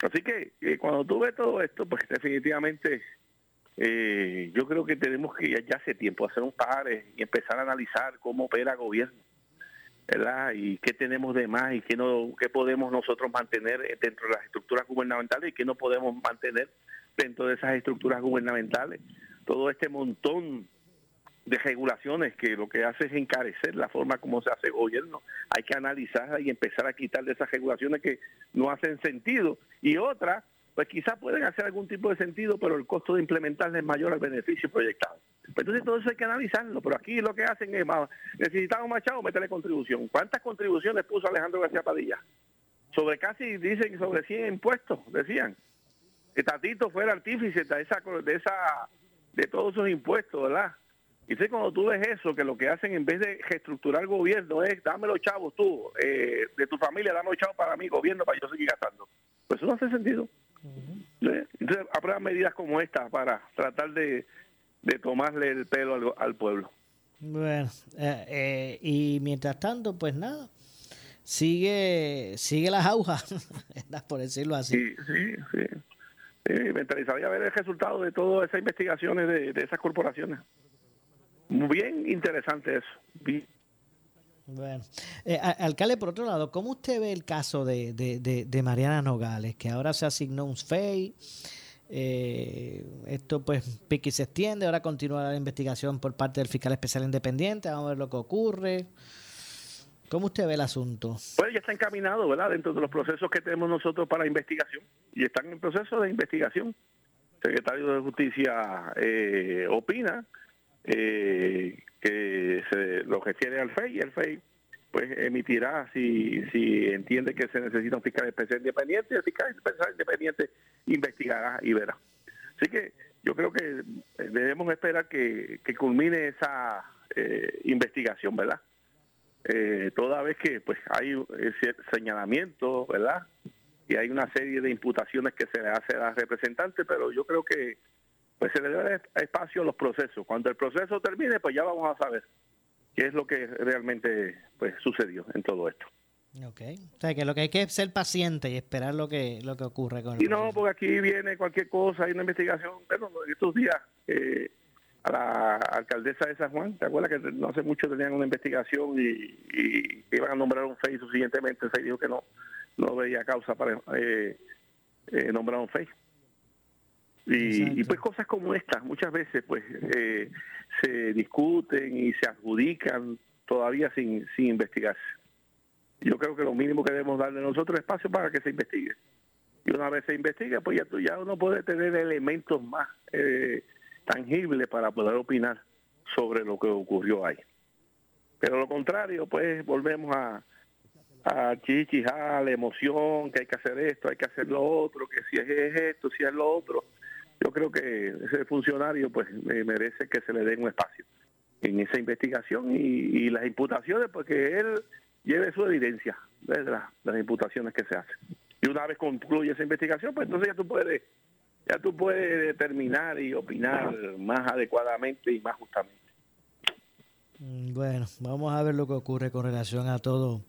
Así que eh, cuando tú ves todo esto, pues definitivamente eh, yo creo que tenemos que ya, hace tiempo hacer un pare y empezar a analizar cómo opera el gobierno, ¿verdad? Y qué tenemos de más y qué, no, qué podemos nosotros mantener dentro de las estructuras gubernamentales y qué no podemos mantener dentro de esas estructuras gubernamentales. Todo este montón de regulaciones que lo que hace es encarecer la forma como se hace gobierno. Hay que analizarla y empezar a quitar de esas regulaciones que no hacen sentido. Y otras, pues quizás pueden hacer algún tipo de sentido, pero el costo de implementarla es mayor al beneficio proyectado. Pues entonces todo eso hay que analizarlo, pero aquí lo que hacen es, más, necesitamos más chavos, meterle contribución. ¿Cuántas contribuciones puso Alejandro García Padilla? Sobre casi, dicen, sobre 100 impuestos, decían. Que Tatito fue el artífice de esa, de esa, de todos esos impuestos, ¿verdad? Y sé cuando tú ves eso, que lo que hacen en vez de reestructurar el gobierno es, dame los chavos tú, eh, de tu familia, dame los chavos para mi gobierno, para yo seguir gastando. Pues eso no hace sentido. ¿Eh? Entonces, aprueban medidas como esta para tratar de, de tomarle el pelo al, al pueblo. Bueno, eh, eh, y mientras tanto, pues nada, sigue sigue la jauja, ¿verdad? por decirlo así. Sí, sí, sí. Sí, me interesaría ver el resultado de todas esas investigaciones de, de esas corporaciones. Muy bien interesante eso. Bien. Bueno, Eh, alcalde, por otro lado, ¿cómo usted ve el caso de, de, de- de Mariana Nogales, que ahora se asignó un FEI? Eh, esto pues pique se extiende, ahora continúa la investigación por parte del fiscal especial independiente, vamos a ver lo que ocurre. ¿Cómo usted ve el asunto? Pues ya está encaminado, ¿verdad? Dentro de los procesos que tenemos nosotros para investigación. Y están en proceso de investigación. El secretario de Justicia eh, opina eh, que se lo refiere al FEI y el FEI pues emitirá si, si entiende que se necesita un fiscal especial independiente, el fiscal especial independiente investigará y verá. Así que yo creo que eh, debemos esperar que, que culmine esa eh, investigación, ¿verdad? Eh, toda vez que pues hay ese señalamiento, ¿verdad? Y hay una serie de imputaciones que se le hace a la representante, pero yo creo que pues se le debe espacio a los procesos. Cuando el proceso termine, pues ya vamos a saber qué es lo que realmente pues sucedió en todo esto. Ok. O sea, que lo que hay que es ser paciente y esperar lo que, lo que ocurre con el Y no, porque aquí viene cualquier cosa, hay una investigación. Bueno, estos días eh, a la alcaldesa de San Juan, ¿te acuerdas que no hace mucho tenían una investigación y, y iban a nombrar un FEI suficientemente? El FEI dijo que no, no veía causa para eh, eh, nombrar un FEI. Y, y pues cosas como estas muchas veces pues eh, se discuten y se adjudican todavía sin, sin investigarse. Yo creo que lo mínimo que debemos darle nosotros es espacio para que se investigue. Y una vez se investiga, pues ya, tú- ya uno puede tener elementos más eh, tangibles para poder opinar sobre lo que ocurrió ahí. Pero lo contrario, pues volvemos a, a chichijá, la emoción, que hay que hacer esto, hay que hacer lo otro, que si es esto, si es lo otro. Yo creo que ese funcionario pues me- merece que se le dé un espacio en esa investigación y, las imputaciones, porque él lleve su evidencia de las, las imputaciones que se hacen. Y una vez concluye esa investigación, pues entonces ya tú puedes ya tú puedes determinar y opinar más adecuadamente y más justamente. Mm, Bueno, vamos a ver lo que ocurre con relación a todo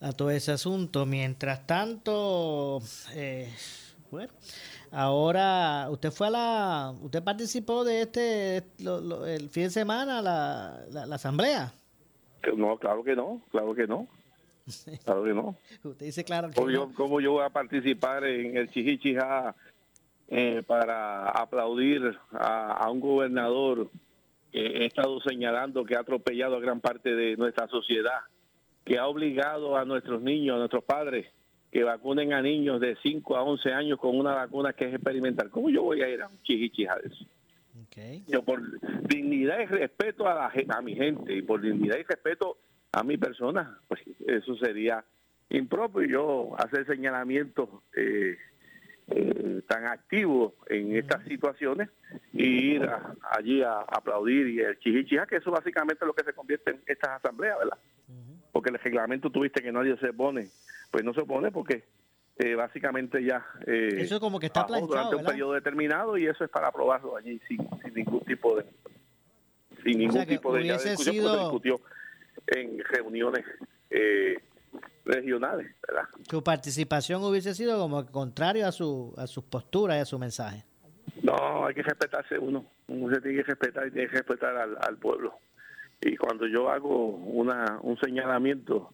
a todo ese asunto. Mientras tanto, eh, bueno, ahora usted fue a la, usted participó de este lo- lo- el fin de semana la, la, la asamblea. No, claro que no, claro que no. Claro que no. Usted dice claro que ¿Cómo yo, no. cómo yo voy a participar en el chichichija eh, para aplaudir a, a un gobernador que he estado señalando que ha atropellado a gran parte de nuestra sociedad, que ha obligado a nuestros niños, a nuestros padres, que vacunen a niños de 5 a 11 años con una vacuna que es experimental? ¿Cómo yo voy a ir a un chichichija de eso? Yo por dignidad y respeto a, la, a mi gente y por dignidad y respeto a mi persona, pues eso sería impropio yo hacer señalamientos eh, eh, tan activos en estas situaciones y ir a- allí a, aplaudir y el chichichija, que eso básicamente es lo que se convierte en estas asambleas, ¿verdad? Porque el reglamento tuviste que nadie se pone, pues no se pone porque eh, básicamente ya eh, Eso como que está planchado, durante un ¿verdad? periodo determinado y eso es para aprobarlo allí sin, sin ningún tipo de sin ningún sea, tipo de discusión se sido- discutió en reuniones eh, regionales, ¿verdad? Su participación hubiese sido como contrario a su a sus posturas y a su mensaje. No, hay que respetarse uno. Uno se tiene que respetar y tiene que respetar al, al pueblo. Y cuando yo hago una, un señalamiento,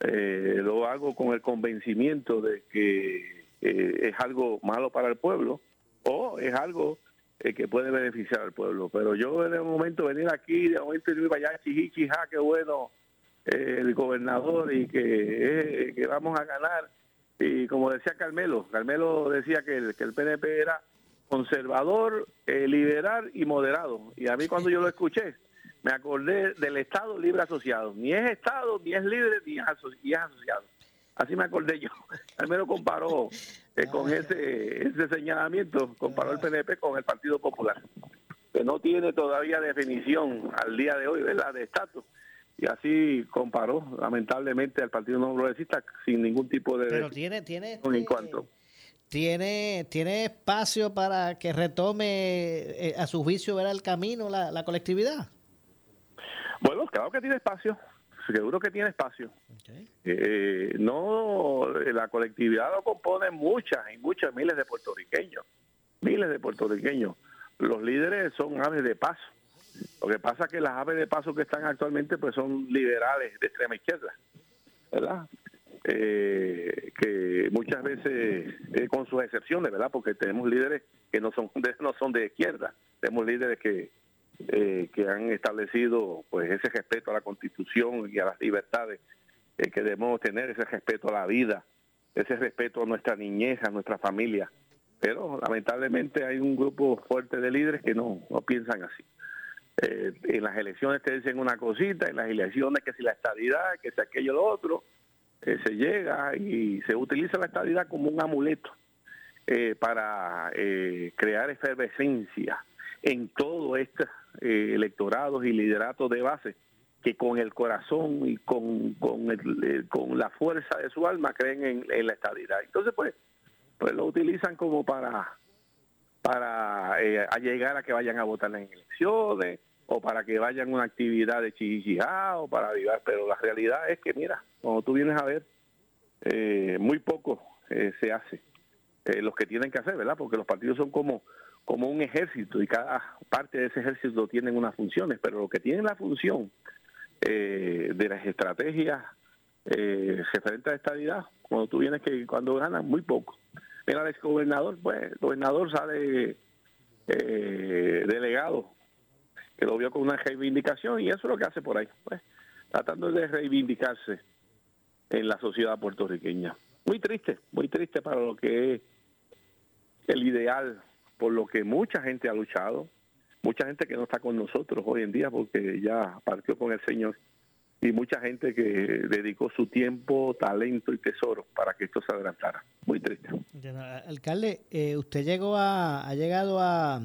eh, lo hago con el convencimiento de que eh, es algo malo para el pueblo o es algo eh, que puede beneficiar al pueblo. Pero yo en el momento venir aquí, de momento irme para allá, chiji, chija, qué bueno eh, el gobernador y que, que vamos a ganar. Y como decía Carmelo, Carmelo decía que el, que el PNP era conservador, liberal y moderado. Y a mí cuando yo lo escuché, me acordé del Estado Libre Asociado. Ni es Estado, ni es libre, ni es, aso- es asociado. Así me acordé yo. Carmelo comparó eh, con ese, ese señalamiento, comparó el PNP con el Partido Popular, que no tiene todavía definición al día de hoy, ¿verdad?, de estatus. Y así comparó, lamentablemente, al Partido No Progresista sin ningún tipo de Pero tiene tiene definición en cuanto. tiene tiene espacio para que retome eh, a su juicio ver el camino la, la colectividad. Bueno, claro que tiene espacio, seguro que tiene espacio. Eh, no, la colectividad lo componen muchas y muchas miles de puertorriqueños, miles de puertorriqueños. Los líderes son aves de paso. Lo que pasa es que las aves de paso que están actualmente pues son liberales de extrema izquierda, ¿verdad? Eh, que muchas veces, eh, con sus excepciones, ¿verdad? Porque tenemos líderes que no son de, no son de izquierda, tenemos líderes que eh, que han establecido pues ese respeto a la Constitución y a las libertades eh, que debemos tener, ese respeto a la vida, ese respeto a nuestra niñez, a nuestra familia. Pero lamentablemente hay un grupo fuerte de líderes que no, no piensan así. Eh, en las elecciones te dicen una cosita, en las elecciones que si la estadidad, que si aquello lo otro, se llega y se utiliza la estadidad como un amuleto para crear efervescencia en todo este eh, electorados y lideratos de base que con el corazón y con, con, el- eh, con la fuerza de su alma creen en, la estabilidad. Entonces, pues, pues lo utilizan como para para eh, llegar a que vayan a votar en elecciones o para que vayan a una actividad de chichijá o para avivar, pero la realidad es que, mira, cuando tú vienes a ver, muy poco se hace. Los que tienen que hacer, ¿verdad? Porque los partidos son como, como un ejército y cada parte de ese ejército tienen unas funciones, pero lo que tienen la función eh, de las estrategias eh, referente a estabilidad, cuando tú vienes que cuando ganan, muy poco. Mira, el gobernador, pues, el gobernador sale eh, delegado, que lo vio con una reivindicación y eso es lo que hace por ahí, pues, tratando de reivindicarse en la sociedad puertorriqueña. Muy triste, muy triste para lo que es el ideal por lo que mucha gente ha luchado, mucha gente que no está con nosotros hoy en día porque ya partió con el Señor. y mucha gente que dedicó su tiempo, talento y tesoro para que esto se adelantara. Muy triste. Alcalde, eh, usted llegó a, ha llegado a,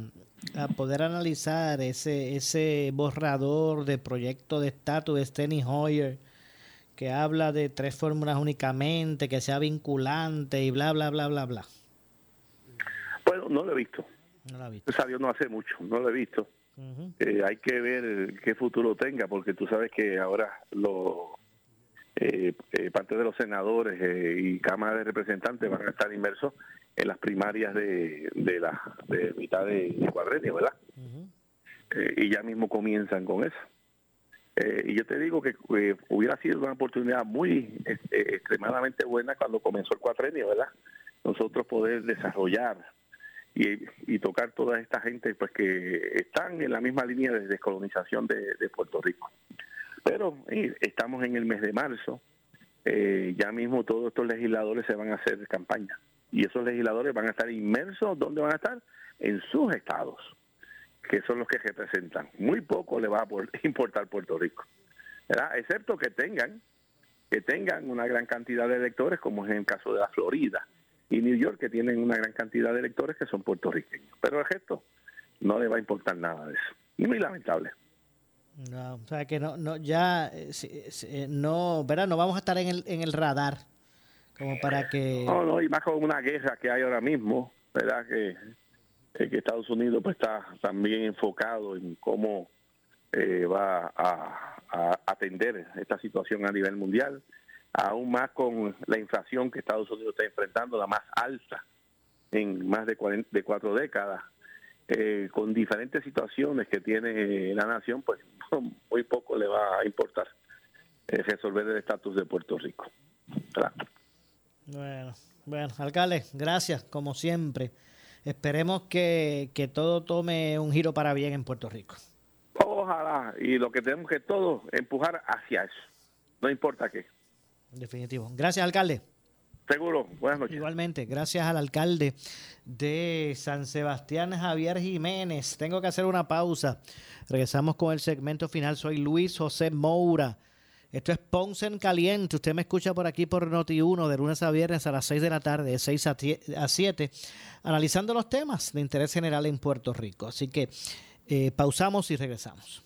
poder analizar ese, ese borrador de proyecto de estatus de Steny Hoyer que habla de tres fórmulas únicamente, que sea vinculante y bla, bla, bla, bla, bla. No lo he visto. No lo he visto. Salió no hace mucho, no lo he visto. Eh, hay que ver qué futuro tenga, porque tú sabes que ahora los eh, eh, parte de los senadores y Cámara de Representantes van a estar inmersos en las primarias de, de la de mitad de, de ¿verdad? y ya mismo comienzan con eso. y yo te digo que hubiera sido una oportunidad muy extremadamente buena cuando comenzó el cuatrenio, ¿verdad? Nosotros poder desarrollar y, tocar toda esta gente pues que están en la misma línea de descolonización de, Puerto Rico. Pero estamos en el mes de marzo, eh, ya mismo todos estos legisladores se van a hacer campaña y esos legisladores van a estar inmersos, ¿dónde van a estar? En sus estados, que son los que representan. Muy poco le va a importar Puerto Rico, ¿verdad? Excepto que tengan que tengan una gran cantidad de electores, como es en el caso de la Florida, y New York, que tienen una gran cantidad de electores que son puertorriqueños. Pero el resto no le va a importar nada de eso. Y muy lamentable. No, o sea que no, no ya, eh, eh, no, ¿verdad? No vamos a estar en el, en el radar como para que... No, no, y más con una guerra que hay ahora mismo, ¿verdad? Que, eh, que Estados Unidos pues está también enfocado en cómo va a, a atender esta situación a nivel mundial aún más con la inflación que Estados Unidos está enfrentando, la más alta en más de, de cuatro décadas, eh, con diferentes situaciones que tiene la nación, pues muy poco le va a importar eh, resolver el estatus de Puerto Rico. Bueno, bueno, alcalde, gracias, como siempre. Esperemos que, que todo tome un giro para bien en Puerto Rico. Ojalá, y lo que tenemos que todo empujar hacia eso, no importa qué. Definitivo. Gracias, alcalde. Seguro, buenas noches. Igualmente, gracias al alcalde de San Sebastián, Javier Jiménez. Tengo que hacer una pausa. Regresamos con el segmento final. Soy Luis José Moura. Esto es Ponce en Caliente. Usted me escucha por aquí por Noti1 de lunes a viernes a las 6 de la tarde, de 6 a 7, analizando los temas de interés general en Puerto Rico. Así que eh, pausamos y regresamos.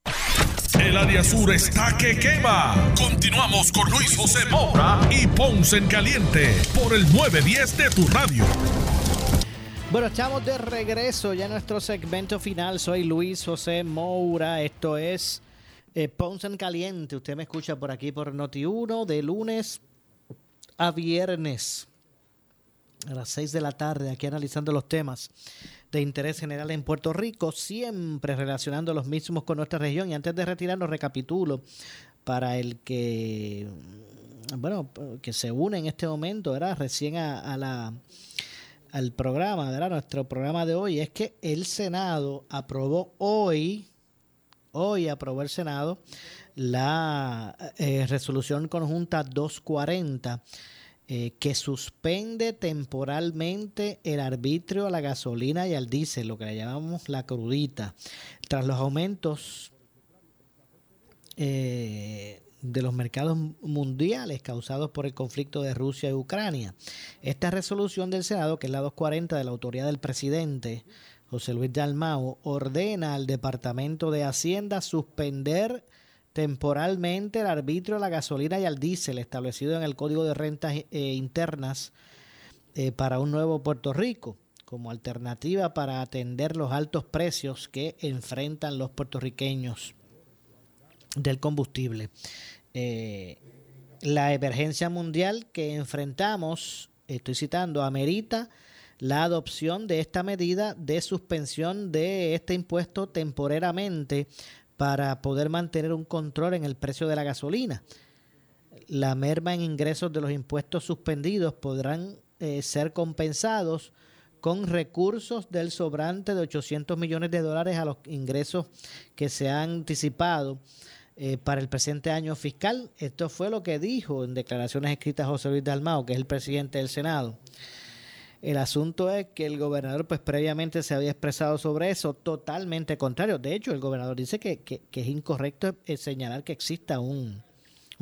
El área sur está que quema. Continuamos con Luis José Moura y Ponce en Caliente por el 910 de tu radio. Bueno, estamos de regreso ya en nuestro segmento final. Soy Luis José Moura. Esto es eh, Ponce en Caliente. Usted me escucha por aquí por Noti1 de lunes a viernes a las 6 de la tarde, aquí analizando los temas de interés general en Puerto Rico, siempre relacionando los mismos con nuestra región. Y antes de retirarnos, recapitulo para el que, bueno, que se une en este momento, ¿verdad? Recién a, la al programa, ¿verdad? Nuestro programa de hoy es que el Senado aprobó hoy, hoy aprobó el Senado la eh, resolución conjunta 240 eh, que suspende temporalmente el arbitrio a la gasolina y al diésel, lo que le llamamos la crudita, tras los aumentos eh, de los mercados mundiales causados por el conflicto de Rusia y Ucrania. Esta resolución del Senado, que es la 240 de la autoridad del presidente José Luis Dalmao, ordena al Departamento de Hacienda suspender temporalmente el arbitrio a la gasolina y al diésel establecido en el Código de Rentas eh, Internas eh, para un nuevo Puerto Rico como alternativa para atender los altos precios que enfrentan los puertorriqueños del combustible. Eh, la emergencia mundial que enfrentamos, estoy citando, amerita la adopción de esta medida de suspensión de este impuesto temporariamente para poder mantener un control en el precio de la gasolina. La merma en ingresos de los impuestos suspendidos podrán eh, ser compensados con recursos del sobrante de 800 millones de dólares a los ingresos que se han anticipado eh, para el presente año fiscal. Esto fue lo que dijo en declaraciones escritas José Luis Dalmao, que es el presidente del Senado. El asunto es que el gobernador pues previamente se había expresado sobre eso totalmente contrario. De hecho, el gobernador dice que, es incorrecto señalar que exista un,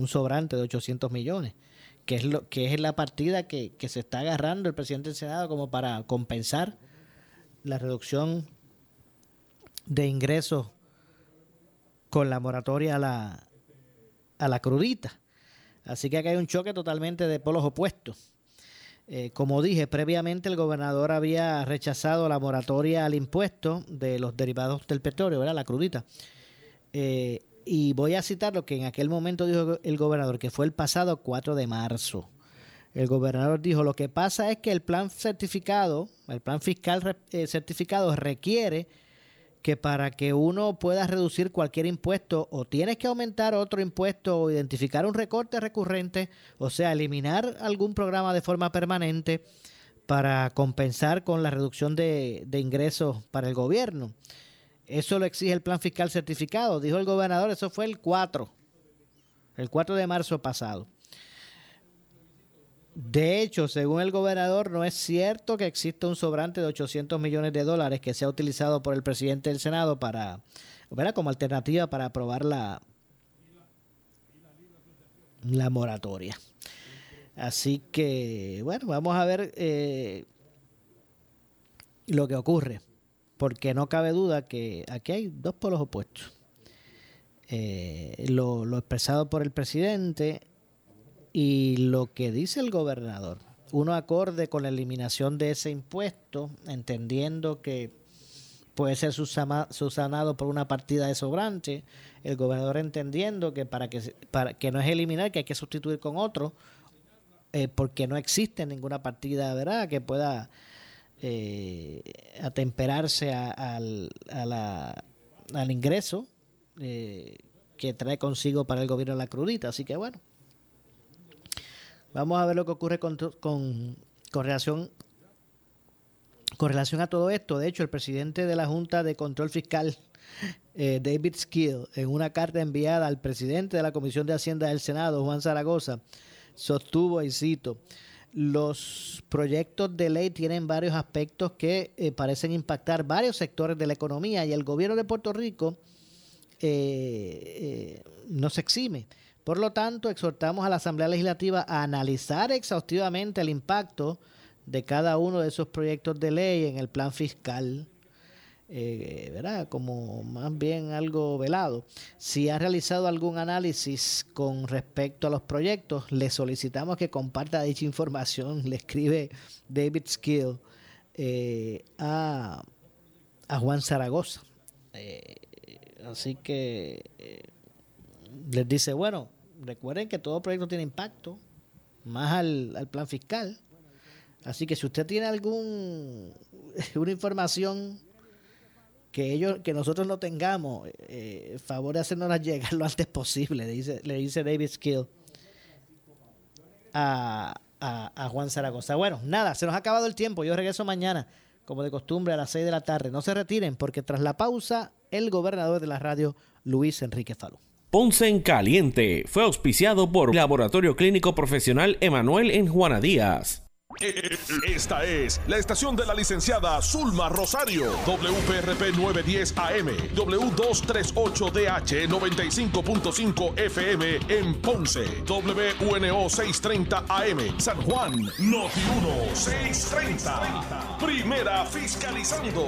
sobrante de 800 millones, que es, lo, que es la partida que, se está agarrando el presidente del Senado como para compensar la reducción de ingresos con la moratoria a la, a la crudita. Así que aquí hay un choque totalmente de polos opuestos. Eh, como dije previamente, el gobernador había rechazado la moratoria al impuesto de los derivados del petróleo, ¿verdad? La crudita. Eh, y voy a citar lo que en aquel momento dijo el gobernador, que fue el pasado 4 de marzo. El gobernador dijo, lo que pasa es que el plan certificado, el plan fiscal eh, certificado requiere que para que uno pueda reducir cualquier impuesto o tienes que aumentar otro impuesto o identificar un recorte recurrente, o sea, eliminar algún programa de forma permanente para compensar con la reducción de, ingresos para el gobierno. Eso lo exige el plan fiscal certificado, dijo el gobernador, eso fue el 4, el 4 de marzo pasado. De hecho, según el gobernador, no es cierto que exista un sobrante de 800 millones de dólares que sea utilizado por el presidente del Senado para, como alternativa para aprobar la, la moratoria. Así que, bueno, vamos a ver eh, lo que ocurre, porque no cabe duda que aquí hay dos polos opuestos. Eh, lo expresado por el presidente y lo que dice el gobernador, uno acorde con la eliminación de ese impuesto, entendiendo que puede ser subsanado por una partida de sobrante, el gobernador entendiendo que para que, para que no es eliminar, que hay que sustituir con otro, eh, porque no existe ninguna partida verdad que pueda eh, atemperarse al, al ingreso eh, que trae consigo para el gobierno la crudita. Así que bueno, Vamos a ver lo que ocurre con, con, relación, con relación a todo esto. De hecho, el presidente de la Junta de Control Fiscal, eh, David Skill, en una carta enviada al presidente de la Comisión de Hacienda del Senado, Juan Zaragoza, sostuvo, y cito, los proyectos de ley tienen varios aspectos que eh, parecen impactar varios sectores de la economía y el gobierno de Puerto Rico eh, no se exime. Por lo tanto, exhortamos a la Asamblea Legislativa a analizar exhaustivamente el impacto de cada uno de esos proyectos de ley en el plan fiscal, eh, ¿verdad? Como más bien algo velado. Si ha realizado algún análisis con respecto a los proyectos, le solicitamos que comparta dicha información, le escribe David Skill eh, a, Juan Zaragoza. Eh, así que les dice, bueno, recuerden que todo proyecto tiene impacto, más al, plan fiscal. Así que si usted tiene algún una información que ellos que nosotros no tengamos, eh, favor de hacernos llegar lo antes posible, le dice, le dice David Skill a, a, Juan Zaragoza. Bueno, nada, se nos ha acabado el tiempo. Yo regreso mañana, como de costumbre, a las 6 de la tarde. No se retiren, porque tras la pausa, el gobernador de la radio, Luis Enrique Falú. Ponce en Caliente fue auspiciado por Laboratorio Clínico Profesional Emanuel en Juana Díaz. Esta es la estación de la licenciada Zulma Rosario, WPRP 910 AM, W238DH 95.5 FM en Ponce, WNO 630 AM, San Juan, Noti 1 630. Primera fiscalizando.